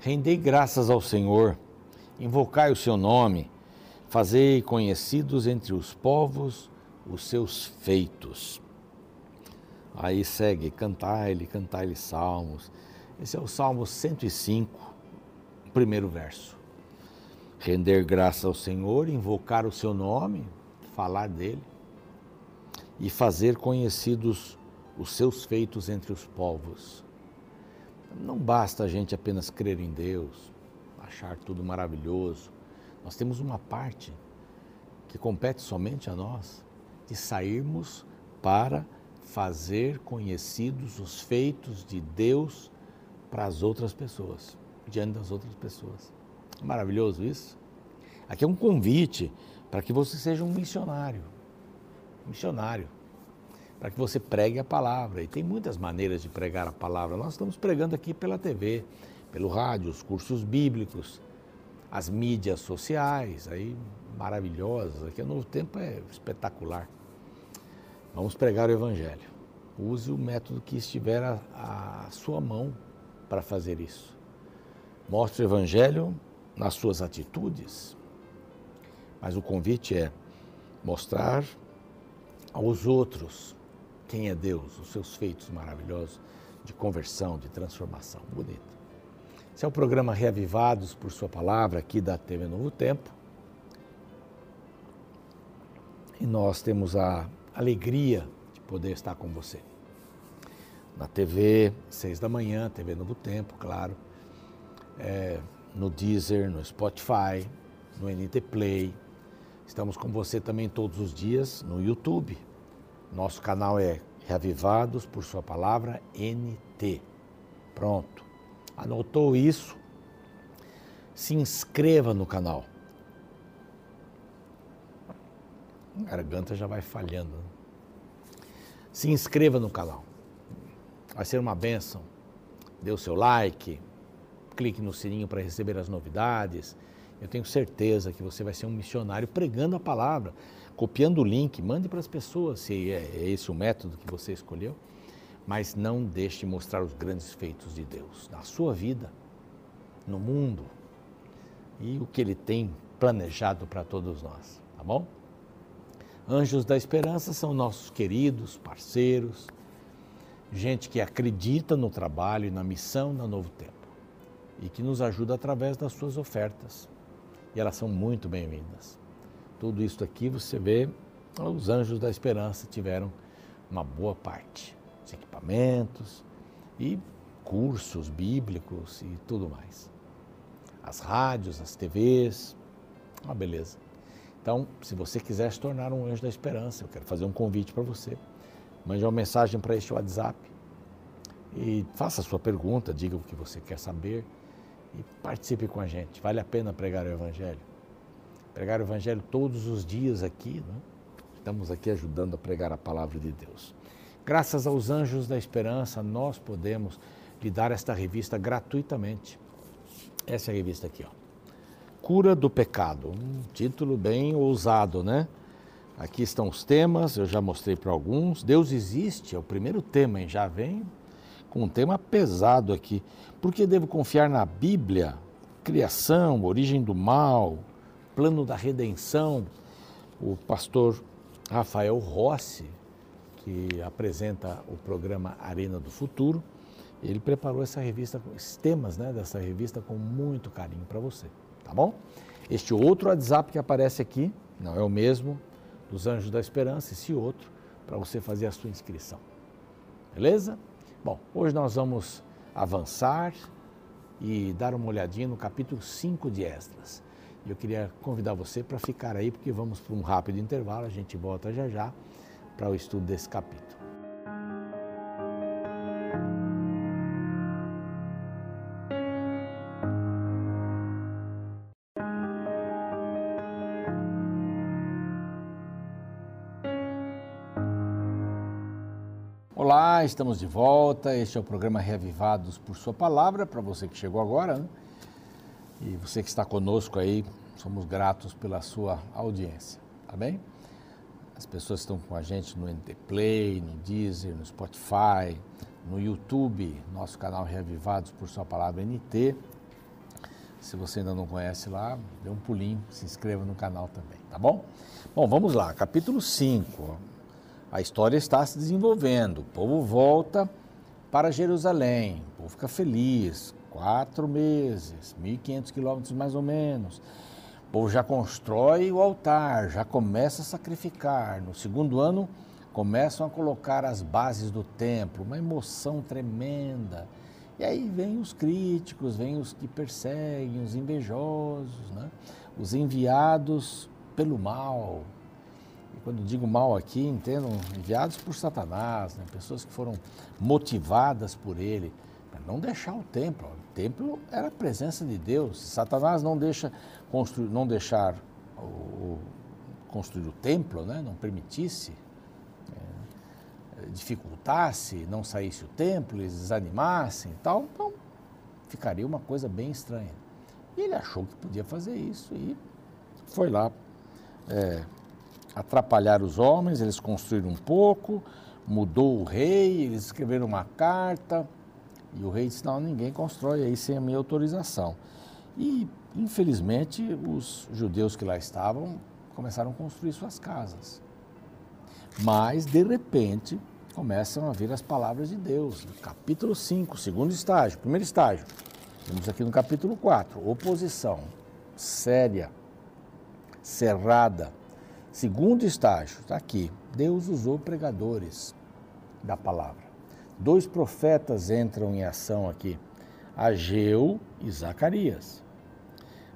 Rendei graças ao Senhor, invocai o seu nome, fazei conhecidos entre os povos os seus feitos. Aí segue, cantai-lhe, cantai-lhe salmos. Esse é o Salmo 105, primeiro verso. Render graças ao Senhor, invocar o seu nome, falar dele e fazer conhecidos os seus feitos entre os povos. Não basta a gente apenas crer em Deus, achar tudo maravilhoso. Nós temos uma parte que compete somente a nós, de sairmos para fazer conhecidos os feitos de Deus para as outras pessoas, diante das outras pessoas. Maravilhoso isso? Aqui é um convite para que você seja um missionário. Missionário para que você pregue a palavra. E tem muitas maneiras de pregar a palavra. Nós estamos pregando aqui pela TV, pelo rádio, os cursos bíblicos, as mídias sociais, aí maravilhosas. Aqui o Novo Tempo é espetacular. Vamos pregar o Evangelho. Use o método que estiver à, à sua mão para fazer isso. Mostre o Evangelho nas suas atitudes. Mas o convite é mostrar aos outros quem é Deus, os seus feitos maravilhosos de conversão, de transformação. Bonito. Esse é o programa Reavivados por Sua Palavra, aqui da TV Novo Tempo. E nós temos a alegria de poder estar com você. Na TV, seis da manhã, TV Novo Tempo, claro. É, no Deezer, no Spotify, no NT Play. Estamos com você também todos os dias no YouTube nosso canal é Reavivados por Sua Palavra NT. Pronto. Anotou isso? Se inscreva no canal. A garganta já vai falhando. Né? Se inscreva no canal. Vai ser uma benção. Dê o seu like, clique no sininho para receber as novidades. Eu tenho certeza que você vai ser um missionário pregando a palavra copiando o link, mande para as pessoas se é, é esse o método que você escolheu, mas não deixe de mostrar os grandes feitos de Deus na sua vida, no mundo e o que Ele tem planejado para todos nós, tá bom? Anjos da Esperança são nossos queridos parceiros, gente que acredita no trabalho e na missão da Novo Tempo e que nos ajuda através das suas ofertas. E elas são muito bem-vindas. Tudo isso aqui você vê, os anjos da esperança tiveram uma boa parte, os equipamentos e cursos bíblicos e tudo mais. As rádios, as TVs, uma beleza. Então, se você quiser se tornar um anjo da esperança, eu quero fazer um convite para você. Mande uma mensagem para este WhatsApp e faça a sua pergunta, diga o que você quer saber e participe com a gente. Vale a pena pregar o Evangelho? Pregar o Evangelho todos os dias aqui. Né? Estamos aqui ajudando a pregar a palavra de Deus. Graças aos Anjos da Esperança, nós podemos lhe dar esta revista gratuitamente. Essa é revista aqui, ó. Cura do Pecado. Um título bem ousado, né? Aqui estão os temas, eu já mostrei para alguns. Deus existe, é o primeiro tema, hein? Já vem com um tema pesado aqui. Por que devo confiar na Bíblia? Criação, origem do mal, plano da redenção, o pastor Rafael Rossi, que apresenta o programa Arena do Futuro, ele preparou essa revista, os temas né, dessa revista com muito carinho para você, tá bom? Este outro WhatsApp que aparece aqui, não é o mesmo dos Anjos da Esperança, esse outro, para você fazer a sua inscrição. Beleza? Bom, hoje nós vamos avançar e dar uma olhadinha no capítulo 5 de Esdras. Eu queria convidar você para ficar aí, porque vamos para um rápido intervalo, a gente volta já já para o estudo desse capítulo. Olá, estamos de volta. Este é o programa Reavivados por Sua Palavra, para você que chegou agora. E você que está conosco aí, somos gratos pela sua audiência, tá bem? As pessoas estão com a gente no NT Play, no Deezer, no Spotify, no YouTube, nosso canal Reavivados por Sua Palavra NT. Se você ainda não conhece lá, dê um pulinho, se inscreva no canal também, tá bom? Bom, vamos lá, capítulo 5. A história está se desenvolvendo. O povo volta para Jerusalém, o povo fica feliz. Quatro meses, 1.500 quilômetros mais ou menos. O povo já constrói o altar, já começa a sacrificar. No segundo ano, começam a colocar as bases do templo, uma emoção tremenda. E aí vem os críticos, vem os que perseguem, os invejosos, né? os enviados pelo mal. E quando digo mal aqui, entendam, enviados por Satanás, né? pessoas que foram motivadas por ele não deixar o templo. O templo era a presença de Deus. Satanás não deixa construir, não deixar o, construir o templo, né? não permitisse, dificultasse, não saísse o templo, eles desanimassem e tal, então ficaria uma coisa bem estranha. E ele achou que podia fazer isso e foi lá é, atrapalhar os homens, eles construíram um pouco, mudou o rei, eles escreveram uma carta e o rei disse, não, ninguém constrói aí sem a minha autorização. E, infelizmente, os judeus que lá estavam começaram a construir suas casas. Mas, de repente, começam a vir as palavras de Deus. capítulo 5, segundo estágio, primeiro estágio. Temos aqui no capítulo 4, oposição séria, cerrada. Segundo estágio, está aqui. Deus usou pregadores da palavra. Dois profetas entram em ação aqui, Ageu e Zacarias.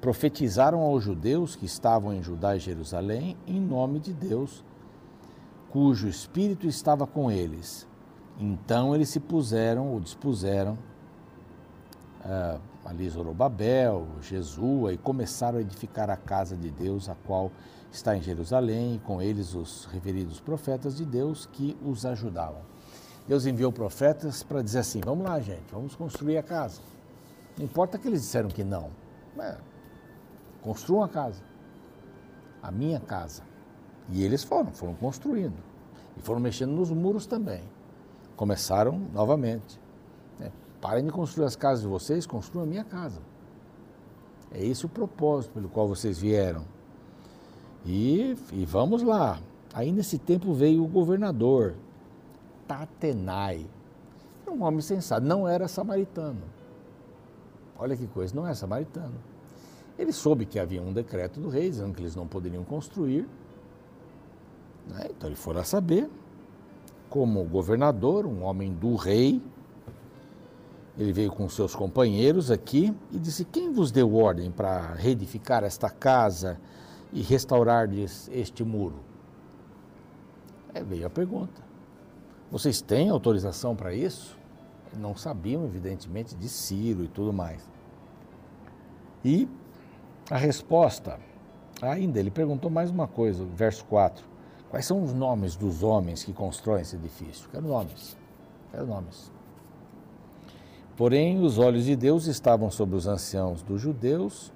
Profetizaram aos judeus que estavam em Judá e Jerusalém em nome de Deus cujo espírito estava com eles. Então eles se puseram ou dispuseram uh, ali Zorobabel, Jesua, e começaram a edificar a casa de Deus, a qual está em Jerusalém, e com eles os referidos profetas de Deus que os ajudavam. Deus enviou profetas para dizer assim: vamos lá, gente, vamos construir a casa. Não importa que eles disseram que não, construam a casa, a minha casa. E eles foram, foram construindo. E foram mexendo nos muros também. Começaram novamente. Né? Parem de construir as casas de vocês, construam a minha casa. É esse o propósito pelo qual vocês vieram. E, e vamos lá. Aí nesse tempo veio o governador, Tatenai. Um homem sensato, não era samaritano. Olha que coisa, não é samaritano. Ele soube que havia um decreto do rei dizendo que eles não poderiam construir né? Então ele foi lá saber, como governador, um homem do rei, ele veio com seus companheiros aqui e disse: Quem vos deu ordem para reedificar esta casa e restaurar este muro? É, veio a pergunta: Vocês têm autorização para isso? Não sabiam, evidentemente, de Ciro e tudo mais. E a resposta, ainda, ele perguntou mais uma coisa, verso 4. Quais são os nomes dos homens que constroem esse edifício? Quero nomes. Quero nomes. Porém, os olhos de Deus estavam sobre os anciãos dos judeus,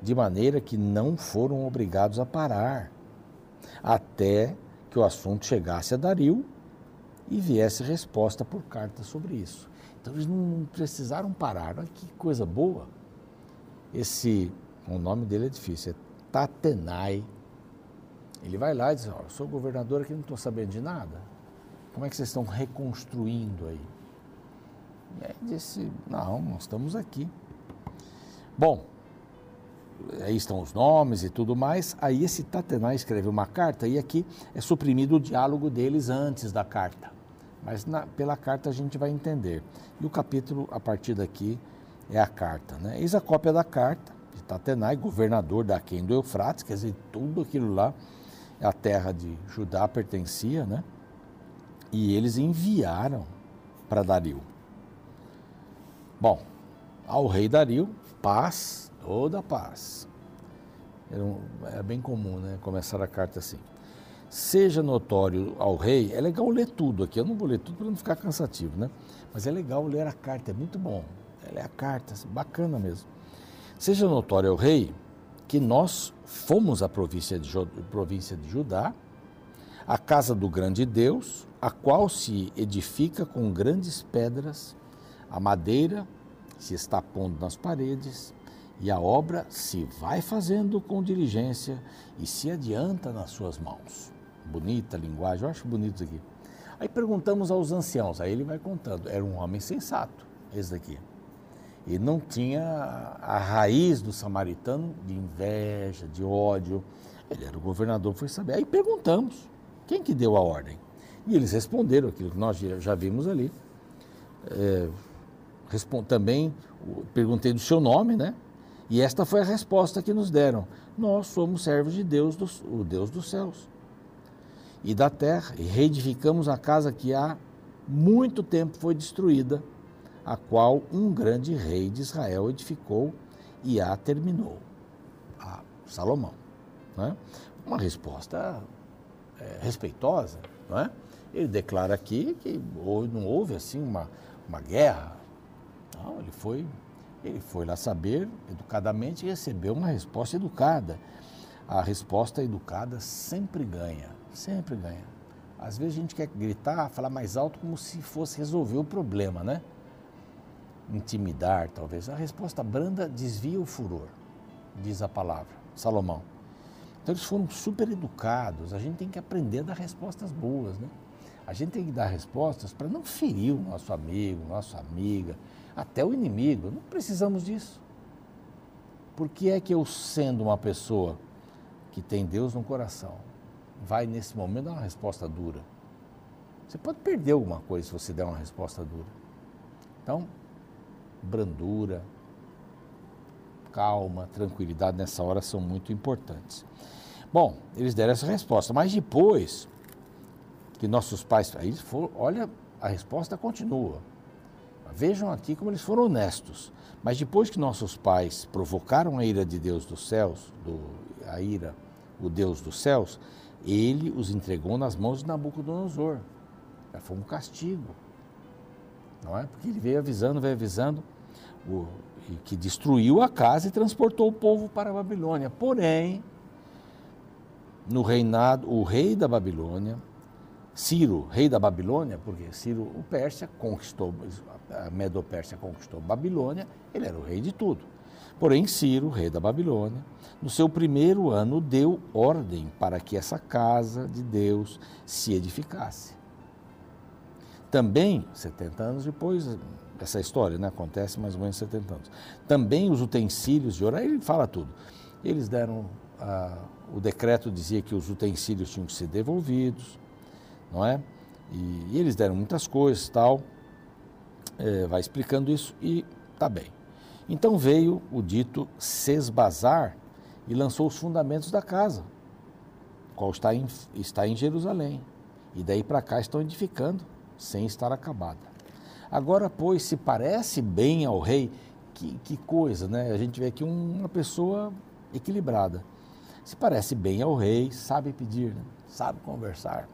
de maneira que não foram obrigados a parar, até que o assunto chegasse a Dario e viesse resposta por carta sobre isso. Então eles não precisaram parar. Olha que coisa boa. Esse, o nome dele é difícil, é Tatenai ele vai lá e diz, oh, sou governador aqui, não estou sabendo de nada. Como é que vocês estão reconstruindo aí? E aí disse, não, nós estamos aqui. Bom, aí estão os nomes e tudo mais. Aí esse Tatenai escreve uma carta e aqui é suprimido o diálogo deles antes da carta. Mas na, pela carta a gente vai entender. E o capítulo, a partir daqui, é a carta. Né? Eis a cópia da carta de Tatenai, governador da do Eufrates, quer dizer, tudo aquilo lá a terra de Judá pertencia, né? E eles enviaram para Dario. Bom, ao rei Dario, paz, toda paz. Era, um, era bem comum, né? Começar a carta assim. Seja notório ao rei, é legal ler tudo aqui. Eu não vou ler tudo para não ficar cansativo, né? Mas é legal ler a carta, é muito bom. É ler a carta, bacana mesmo. Seja notório ao rei que nós fomos à província de, província de Judá, a casa do grande Deus, a qual se edifica com grandes pedras, a madeira se está pondo nas paredes, e a obra se vai fazendo com diligência e se adianta nas suas mãos. Bonita linguagem, eu acho bonito isso aqui. Aí perguntamos aos anciãos, aí ele vai contando, era um homem sensato, esse daqui. E não tinha a raiz do samaritano de inveja, de ódio. Ele era o governador, foi saber. Aí perguntamos, quem que deu a ordem? E eles responderam aquilo que nós já vimos ali. É, também perguntei do seu nome, né? E esta foi a resposta que nos deram. Nós somos servos de Deus, dos, o Deus dos céus e da terra, e reedificamos a casa que há muito tempo foi destruída, a qual um grande rei de Israel edificou e a terminou. A Salomão. Né? Uma resposta é, respeitosa, não é? Ele declara aqui que não houve assim uma, uma guerra. Não, ele foi, ele foi lá saber educadamente e recebeu uma resposta educada. A resposta educada sempre ganha, sempre ganha. Às vezes a gente quer gritar, falar mais alto como se fosse resolver o problema, né? Intimidar, talvez. A resposta branda desvia o furor, diz a palavra, Salomão. Então eles foram super educados. A gente tem que aprender a dar respostas boas, né? A gente tem que dar respostas para não ferir o nosso amigo, nossa amiga, até o inimigo. Não precisamos disso. Por que é que eu, sendo uma pessoa que tem Deus no coração, vai nesse momento dar uma resposta dura? Você pode perder alguma coisa se você der uma resposta dura. Então, brandura, calma, tranquilidade nessa hora são muito importantes. Bom, eles deram essa resposta, mas depois que nossos pais. Aí foram, olha, a resposta continua. Vejam aqui como eles foram honestos. Mas depois que nossos pais provocaram a ira de Deus dos céus, do, a ira, o Deus dos céus, ele os entregou nas mãos de Nabucodonosor. Foi um castigo. Não é? Porque ele veio avisando, veio avisando, o, que destruiu a casa e transportou o povo para a Babilônia. Porém, no reinado, o rei da Babilônia, Ciro, rei da Babilônia, porque Ciro, o Pérsia, conquistou, a Medo-Pérsia conquistou Babilônia, ele era o rei de tudo. Porém, Ciro, rei da Babilônia, no seu primeiro ano deu ordem para que essa casa de Deus se edificasse. Também, 70 anos depois, essa história né, acontece mais ou menos 70 anos. Também os utensílios de orar, ele fala tudo. Eles deram ah, o decreto dizia que os utensílios tinham que ser devolvidos, não é? E, e eles deram muitas coisas tal, é, vai explicando isso e tá bem. Então veio o dito Sesbazar e lançou os fundamentos da casa, qual está em, está em Jerusalém. E daí para cá estão edificando, sem estar acabada. Agora, pois, se parece bem ao rei, que, que coisa, né? A gente vê aqui uma pessoa equilibrada se parece bem ao rei, sabe pedir, né? sabe conversar.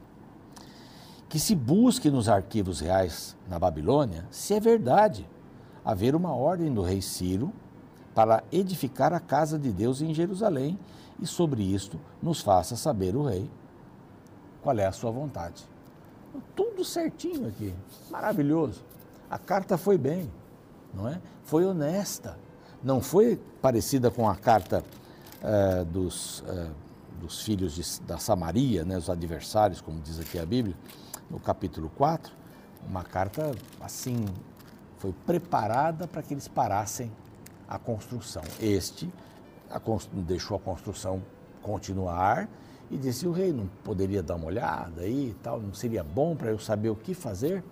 Que se busque nos arquivos reais na Babilônia se é verdade haver uma ordem do rei Ciro para edificar a casa de Deus em Jerusalém e sobre isto nos faça saber o rei qual é a sua vontade. Tudo certinho aqui, maravilhoso. A carta foi bem, não é? Foi honesta, não foi parecida com a carta uh, dos, uh, dos filhos de, da Samaria, né, os adversários, como diz aqui a Bíblia, no capítulo 4, uma carta assim, foi preparada para que eles parassem a construção. Este a, deixou a construção continuar e disse: o rei não poderia dar uma olhada aí e tal, não seria bom para eu saber o que fazer?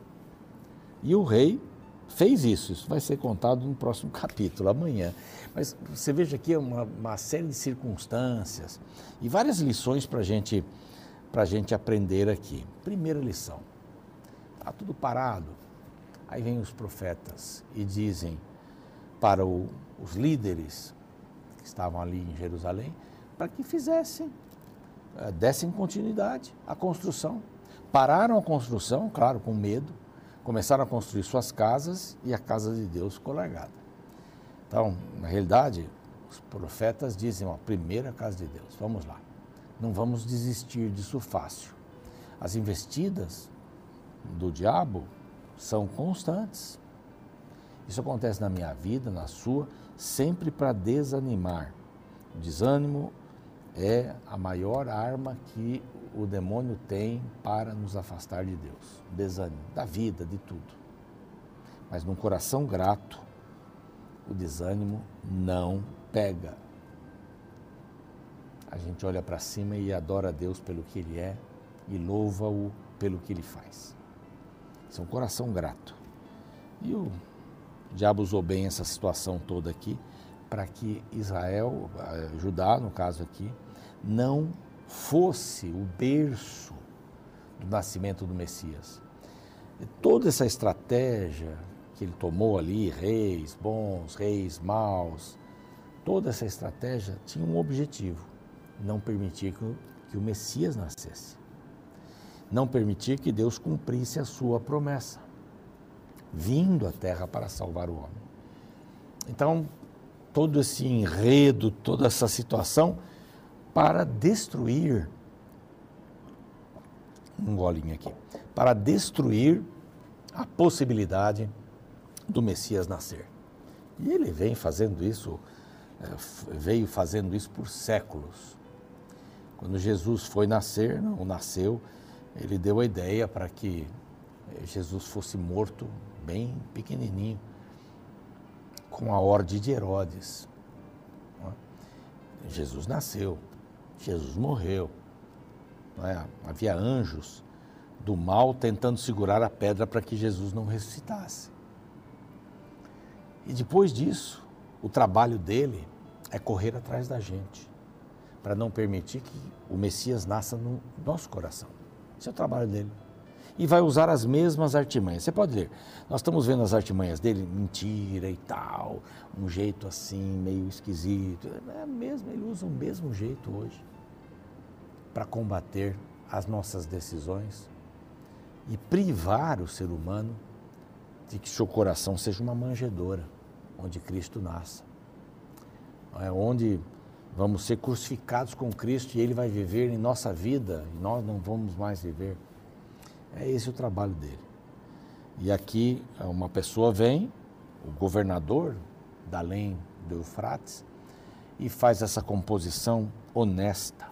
E o rei fez isso. Isso vai ser contado no próximo capítulo, amanhã. Mas você veja aqui uma, uma série de circunstâncias e várias lições para gente, a gente aprender aqui. Primeira lição: está tudo parado. Aí vêm os profetas e dizem para o, os líderes que estavam ali em Jerusalém para que fizessem, eh, dessem continuidade à construção. Pararam a construção, claro, com medo, começaram a construir suas casas e a casa de Deus ficou largada. Então, na realidade, os profetas dizem, a primeira casa de Deus, vamos lá. Não vamos desistir disso fácil. As investidas do diabo são constantes. Isso acontece na minha vida, na sua, sempre para desanimar. O desânimo é a maior arma que o demônio tem para nos afastar de Deus. Desânimo, da vida, de tudo. Mas num coração grato, o desânimo não pega. A gente olha para cima e adora a Deus pelo que Ele é e louva-o pelo que Ele faz. Um coração grato. E o diabo usou bem essa situação toda aqui para que Israel, eh, Judá no caso aqui, não fosse o berço do nascimento do Messias. E toda essa estratégia que ele tomou ali, reis bons, reis maus, toda essa estratégia tinha um objetivo: não permitir que o Messias nascesse. Não permitir que Deus cumprisse a sua promessa, vindo à terra para salvar o homem. Então, todo esse enredo, toda essa situação para destruir um golinho aqui, para destruir a possibilidade do Messias nascer. E ele vem fazendo isso, é, veio fazendo isso por séculos. Quando Jesus foi nascer, não nasceu, ele deu a ideia para que Jesus fosse morto bem pequenininho, com a ordem de Herodes. Jesus nasceu, Jesus morreu. É? Havia anjos do mal tentando segurar a pedra para que Jesus não ressuscitasse. E depois disso, o trabalho dele é correr atrás da gente, para não permitir que o Messias nasça no nosso coração. Esse é o trabalho dele. E vai usar as mesmas artimanhas. Você pode ver, nós estamos vendo as artimanhas dele, mentira e tal, um jeito assim, meio esquisito. É mesmo, ele usa o mesmo jeito hoje para combater as nossas decisões e privar o ser humano de que seu coração seja uma manjedoura, onde Cristo nasça. É onde vamos ser crucificados com Cristo e Ele vai viver em nossa vida e nós não vamos mais viver. É esse o trabalho dele. E aqui uma pessoa vem, o governador da além do Eufrates, e faz essa composição honesta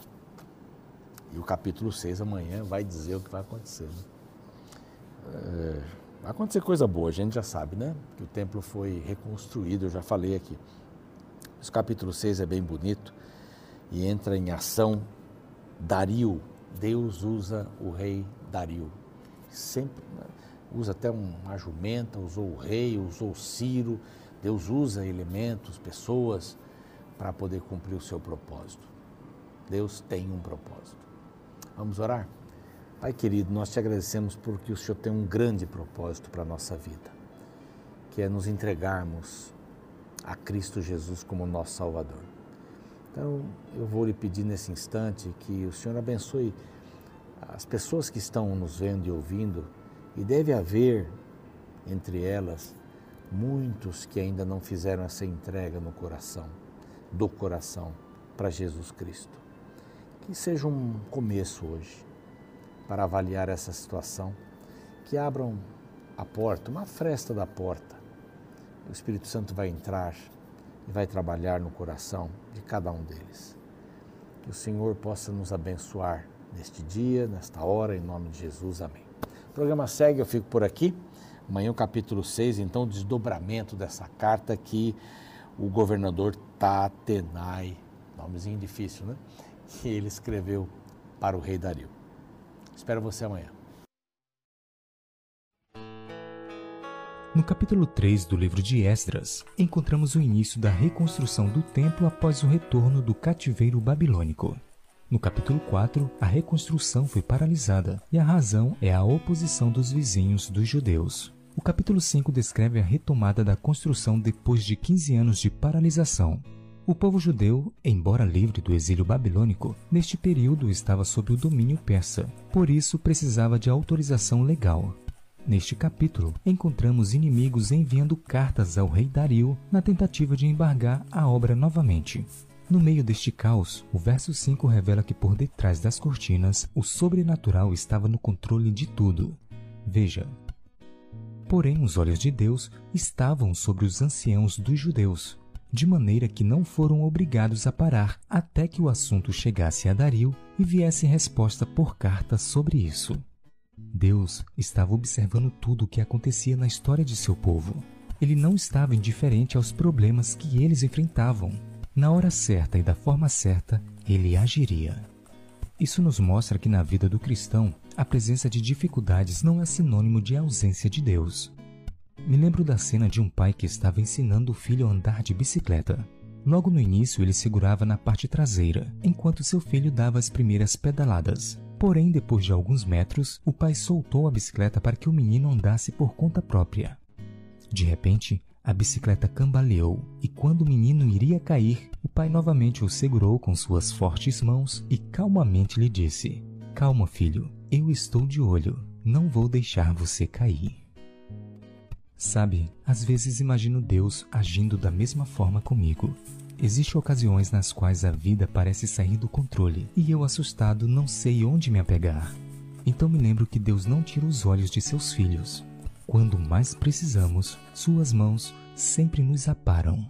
e o capítulo 6 amanhã vai dizer o que vai acontecer. Né? É, vai acontecer coisa boa, a gente já sabe, né? Que o templo foi reconstruído, eu já falei aqui. Esse capítulo 6 é bem bonito e entra em ação Dario. Deus usa o rei Dario. Sempre usa até uma jumenta, usou o rei, usou Ciro. Deus usa elementos, pessoas para poder cumprir o seu propósito. Deus tem um propósito. Vamos orar? Pai querido, nós te agradecemos porque o Senhor tem um grande propósito para a nossa vida, que é nos entregarmos a Cristo Jesus como nosso Salvador. Então, eu vou lhe pedir nesse instante que o Senhor abençoe as pessoas que estão nos vendo e ouvindo, e deve haver entre elas muitos que ainda não fizeram essa entrega no coração, do coração, para Jesus Cristo que seja um começo hoje para avaliar essa situação, que abram a porta, uma fresta da porta. O Espírito Santo vai entrar e vai trabalhar no coração de cada um deles. Que o Senhor possa nos abençoar neste dia, nesta hora, em nome de Jesus. Amém. O programa segue, eu fico por aqui. Amanhã o capítulo 6, então, o desdobramento dessa carta que o governador Tatenai, nomezinho difícil, né? que ele escreveu para o rei Dario. Espero você amanhã. No capítulo 3 do livro de Esdras, encontramos o início da reconstrução do templo após o retorno do cativeiro babilônico. No capítulo 4, a reconstrução foi paralisada e a razão é a oposição dos vizinhos dos judeus. O capítulo 5 descreve a retomada da construção depois de 15 anos de paralisação. O povo judeu, embora livre do exílio babilônico, neste período estava sob o domínio persa, por isso precisava de autorização legal. Neste capítulo, encontramos inimigos enviando cartas ao rei Dario na tentativa de embargar a obra novamente. No meio deste caos, o verso 5 revela que por detrás das cortinas, o sobrenatural estava no controle de tudo. Veja, Porém, os olhos de Deus estavam sobre os anciãos dos judeus, de maneira que não foram obrigados a parar até que o assunto chegasse a Dario e viesse resposta por carta sobre isso. Deus estava observando tudo o que acontecia na história de seu povo. Ele não estava indiferente aos problemas que eles enfrentavam. Na hora certa e da forma certa, ele agiria. Isso nos mostra que na vida do cristão, a presença de dificuldades não é sinônimo de ausência de Deus. Me lembro da cena de um pai que estava ensinando o filho a andar de bicicleta. Logo no início, ele segurava na parte traseira, enquanto seu filho dava as primeiras pedaladas. Porém, depois de alguns metros, o pai soltou a bicicleta para que o menino andasse por conta própria. De repente, a bicicleta cambaleou e, quando o menino iria cair, o pai novamente o segurou com suas fortes mãos e calmamente lhe disse: Calma, filho, eu estou de olho, não vou deixar você cair. Sabe, às vezes imagino Deus agindo da mesma forma comigo. Existem ocasiões nas quais a vida parece sair do controle e eu, assustado, não sei onde me apegar. Então me lembro que Deus não tira os olhos de seus filhos. Quando mais precisamos, Suas mãos sempre nos aparam.